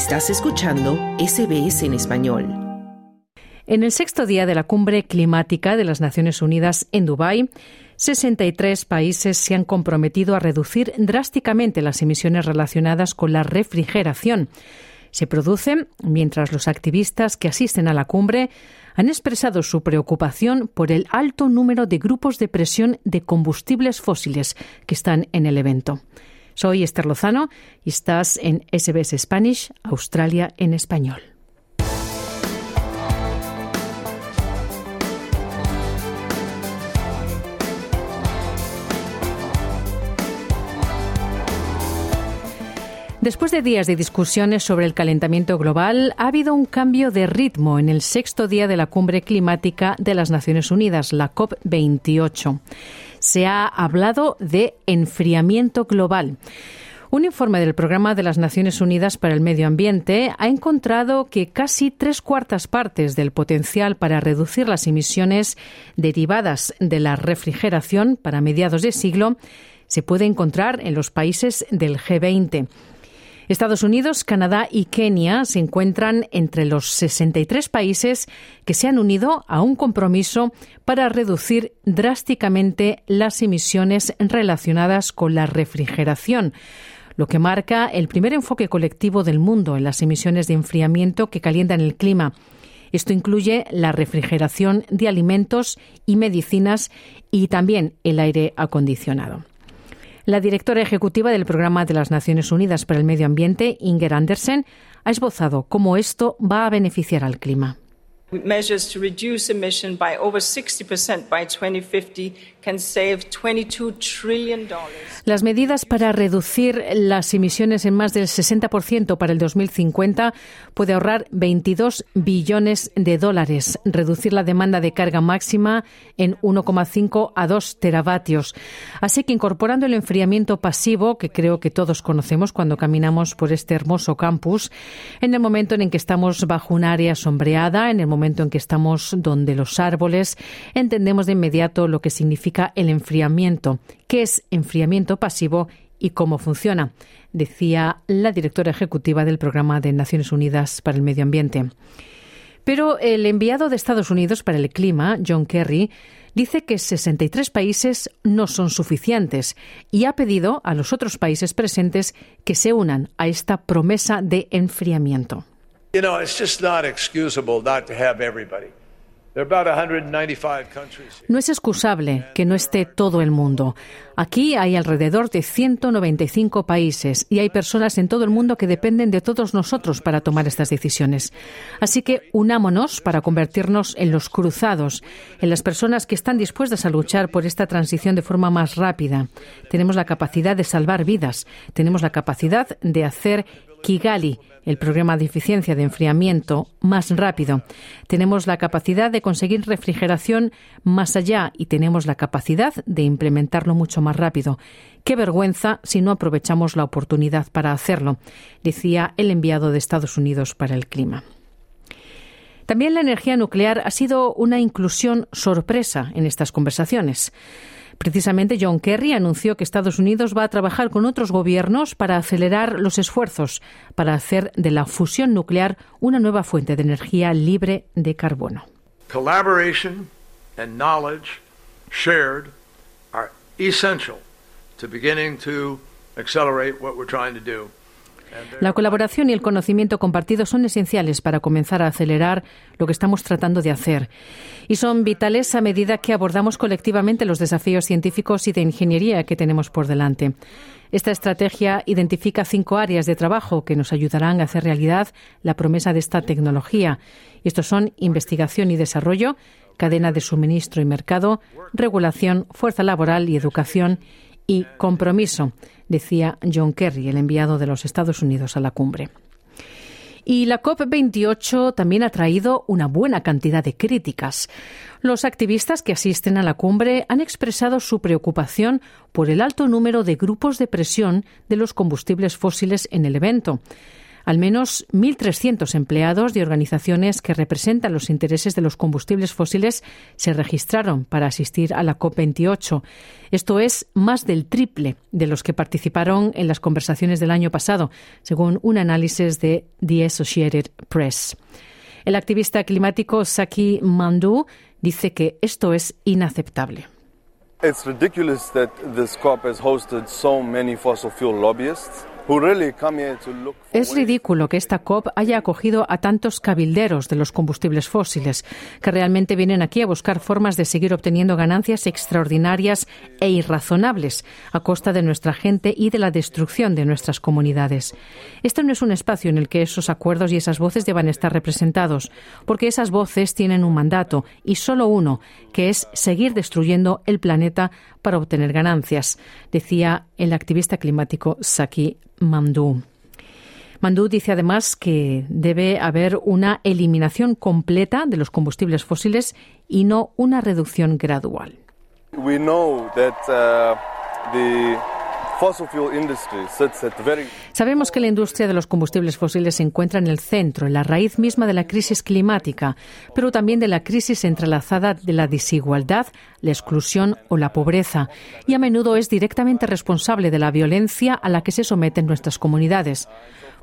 Estás escuchando SBS en español. En el sexto día de la cumbre climática de las Naciones Unidas en Dubái, 63 países se han comprometido a reducir drásticamente las emisiones relacionadas con la refrigeración. Se producen mientras los activistas que asisten a la cumbre han expresado su preocupación por el alto número de grupos de presión de combustibles fósiles que están en el evento. Soy Esther Lozano y estás en SBS Spanish, Australia en español. Después de días de discusiones sobre el calentamiento global, ha habido un cambio de ritmo en el sexto día de la cumbre climática de las Naciones Unidas, la COP28. Se ha hablado de enfriamiento global. Un informe del Programa de las Naciones Unidas para el Medio Ambiente ha encontrado que casi tres cuartas partes del potencial para reducir las emisiones derivadas de la refrigeración para mediados de siglo se puede encontrar en los países del G20. Estados Unidos, Canadá y Kenia se encuentran entre los 63 países que se han unido a un compromiso para reducir drásticamente las emisiones relacionadas con la refrigeración lo que marca el primer enfoque colectivo del mundo en las emisiones de enfriamiento que calientan el clima. Esto incluye la refrigeración de alimentos y medicinas y también el aire acondicionado. La directora ejecutiva del Programa de las Naciones Unidas para el Medio Ambiente, Inger Andersen, ha esbozado cómo esto va a beneficiar al clima. Measures to reduce emission by over 60% by 2050 can save 22 trillion dollars. Las medidas para reducir las emisiones en más del 60% para el 2050 puede ahorrar 22 billones de dólares, reducir la demanda de carga máxima en 1,5 a 2 teravatios. Así que incorporando el enfriamiento pasivo, que creo que todos conocemos cuando caminamos por este hermoso campus, en el momento en que estamos bajo un área sombreada, en el momento en que estamos donde los árboles, entendemos de inmediato lo que significa el enfriamiento, qué es enfriamiento pasivo y cómo funciona, decía la directora ejecutiva del Programa de Naciones Unidas para el Medio Ambiente. Pero el enviado de Estados Unidos para el Clima, John Kerry, dice que 63 países no son suficientes y ha pedido a los otros países presentes que se unan a esta promesa de enfriamiento. You know, it's just not excusable not to have everybody. No es excusable que no esté todo el mundo. Aquí hay alrededor de 195 países y hay personas en todo el mundo que dependen de todos nosotros para tomar estas decisiones. Así que unámonos para convertirnos en los cruzados, en las personas que están dispuestas a luchar por esta transición de forma más rápida. Tenemos la capacidad de salvar vidas, tenemos la capacidad de hacer Kigali, el programa de eficiencia de enfriamiento más rápido. Tenemos la capacidad de conseguir refrigeración más allá y tenemos la capacidad de implementarlo mucho más rápido. Qué vergüenza si no aprovechamos la oportunidad para hacerlo, decía el enviado de Estados Unidos para el clima. También la energía nuclear ha sido una inclusión sorpresa en estas conversaciones. Precisamente John Kerry anunció que Estados Unidos va a trabajar con otros gobiernos para acelerar los esfuerzos para hacer de la fusión nuclear una nueva fuente de energía libre de carbono. Collaboration and knowledge shared are essential to beginning to accelerate what we're trying to do. La colaboración y el conocimiento compartido son esenciales para comenzar a acelerar lo que estamos tratando de hacer. Y son vitales a medida que abordamos colectivamente los desafíos científicos y de ingeniería que tenemos por delante. Esta estrategia identifica cinco áreas de trabajo que nos ayudarán a hacer realidad la promesa de esta tecnología. estos son investigación y desarrollo, cadena de suministro y mercado, regulación, fuerza laboral y educación y compromiso, decía John Kerry, el enviado de los Estados Unidos a la cumbre. Y la COP28 también ha traído una buena cantidad de críticas. Los activistas que asisten a la cumbre han expresado su preocupación por el alto número de grupos de presión de los combustibles fósiles en el evento. Al menos 1.300 empleados de organizaciones que representan los intereses de los combustibles fósiles se registraron para asistir a la COP28. Esto es más del triple de los que participaron en las conversaciones del año pasado, según un análisis de The Associated Press. El activista climático Saki Mandu dice que esto es inaceptable. It's ridiculous that this COP has hosted so many fossil fuel lobbyists. Es ridículo que esta COP haya acogido a tantos cabilderos de los combustibles fósiles, que realmente vienen aquí a buscar formas de seguir obteniendo ganancias extraordinarias e irrazonables a costa de nuestra gente y de la destrucción de nuestras comunidades. Esto no es un espacio en el que esos acuerdos y esas voces deban estar representados, porque esas voces tienen un mandato, y solo uno, que es seguir destruyendo el planeta para obtener ganancias, decía el activista climático Saki Mandú. Mandú dice además que debe haber una eliminación completa de los combustibles fósiles y no una reducción gradual. We know that, uh, Sabemos que la industria de los combustibles fósiles se encuentra en el centro, en la raíz misma de la crisis climática, pero también de la crisis entrelazada de la desigualdad, la exclusión o la pobreza, y a menudo es directamente responsable de la violencia a la que se someten nuestras comunidades.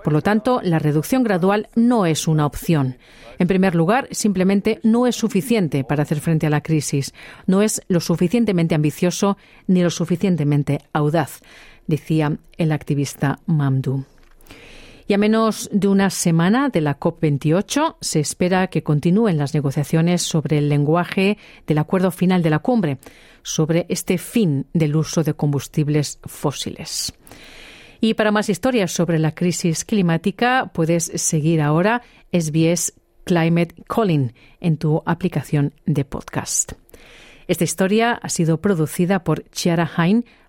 Por lo tanto, la reducción gradual no es una opción. En primer lugar, simplemente no es suficiente para hacer frente a la crisis. No es lo suficientemente ambicioso ni lo suficientemente audaz, decía el activista Mamdou. Y a menos de una semana de la COP28 se espera que continúen las negociaciones sobre el lenguaje del acuerdo final de la cumbre, sobre este fin del uso de combustibles fósiles. Y para más historias sobre la crisis climática, puedes seguir ahora SBS Climate Calling en tu aplicación de podcast. Esta historia ha sido producida por Chiara Hain